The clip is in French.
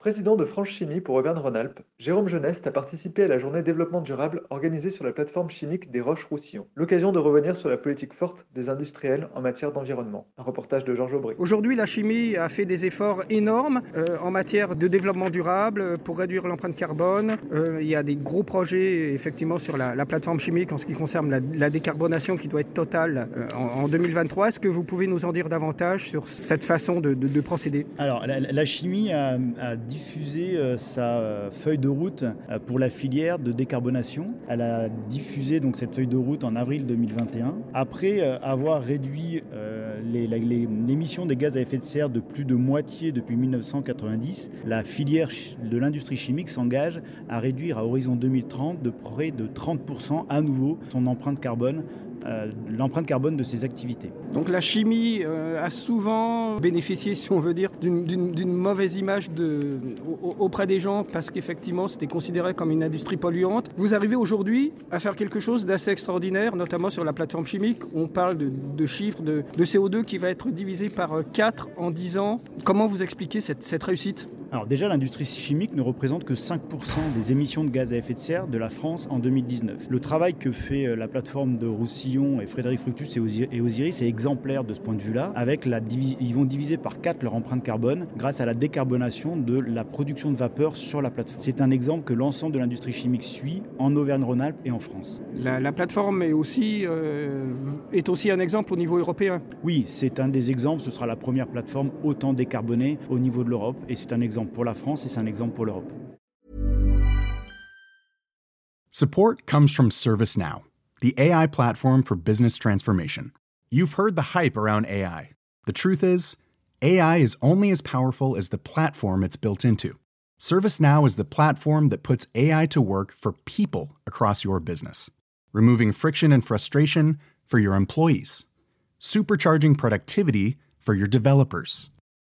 Président de France Chimie pour Auvergne-Rhône-Alpes, Jérôme Jeuneste a participé à la journée développement durable organisée sur la plateforme chimique des Roches-Roussillon. L'occasion de revenir sur la politique forte des industriels en matière d'environnement. Un reportage de Georges Aubry. Aujourd'hui, la chimie a fait des efforts énormes euh, en matière de développement durable euh, pour réduire l'empreinte carbone. Euh, il y a des gros projets effectivement sur la, la plateforme chimique en ce qui concerne la, la décarbonation qui doit être totale euh, en, en, 2023. Est-ce que vous pouvez nous en dire davantage sur cette façon de, de, de procéder? Alors, la, la chimie a, a diffusé euh, sa euh, feuille de route euh, pour la filière de décarbonation. Elle a diffusé donc cette feuille de route en avril 2021. Après avoir réduit l'émission des gaz à effet de serre de plus de moitié depuis 1990, la filière de l'industrie chimique s'engage à réduire à horizon 2030 de près de 30% à nouveau son empreinte carbone l'empreinte carbone de ses activités. Donc la chimie euh, a souvent bénéficié, si on veut dire, d'une mauvaise image auprès des gens parce qu'effectivement c'était considéré comme une industrie polluante. Vous arrivez aujourd'hui à faire quelque chose d'assez extraordinaire, notamment sur la plateforme chimique. On parle de, chiffres de, de, CO2 qui va être divisé par 4 en 10 ans. Comment vous expliquez cette réussite? Alors déjà, l'industrie chimique ne représente que 5% des émissions de gaz à effet de serre de la France en 2019. Le travail que fait euh, la plateforme de Roussillon et Frédéric Fructus et Osiris est exemplaire de ce point de vue-là. Avec la ils vont diviser par 4 leur empreinte carbone grâce à la décarbonation de la production de vapeur sur la plateforme. C'est un exemple que l'ensemble de l'industrie chimique suit en Auvergne-Rhône-Alpes et en France. La, la plateforme est aussi, euh, est aussi un exemple au niveau européen Oui, c'est un des exemples. Ce sera la première plateforme autant décarbonée au niveau de l'Europe et c'est un exemple exemple pour la France et c'est un exemple pour l'Europe. Support comes from ServiceNow, the AI platform for business transformation. You've heard the hype around AI. The truth is, AI is only as powerful as the platform it's built into. ServiceNow is the platform that puts AI to work for people across your business, removing friction and frustration for your employees, supercharging productivity for your developers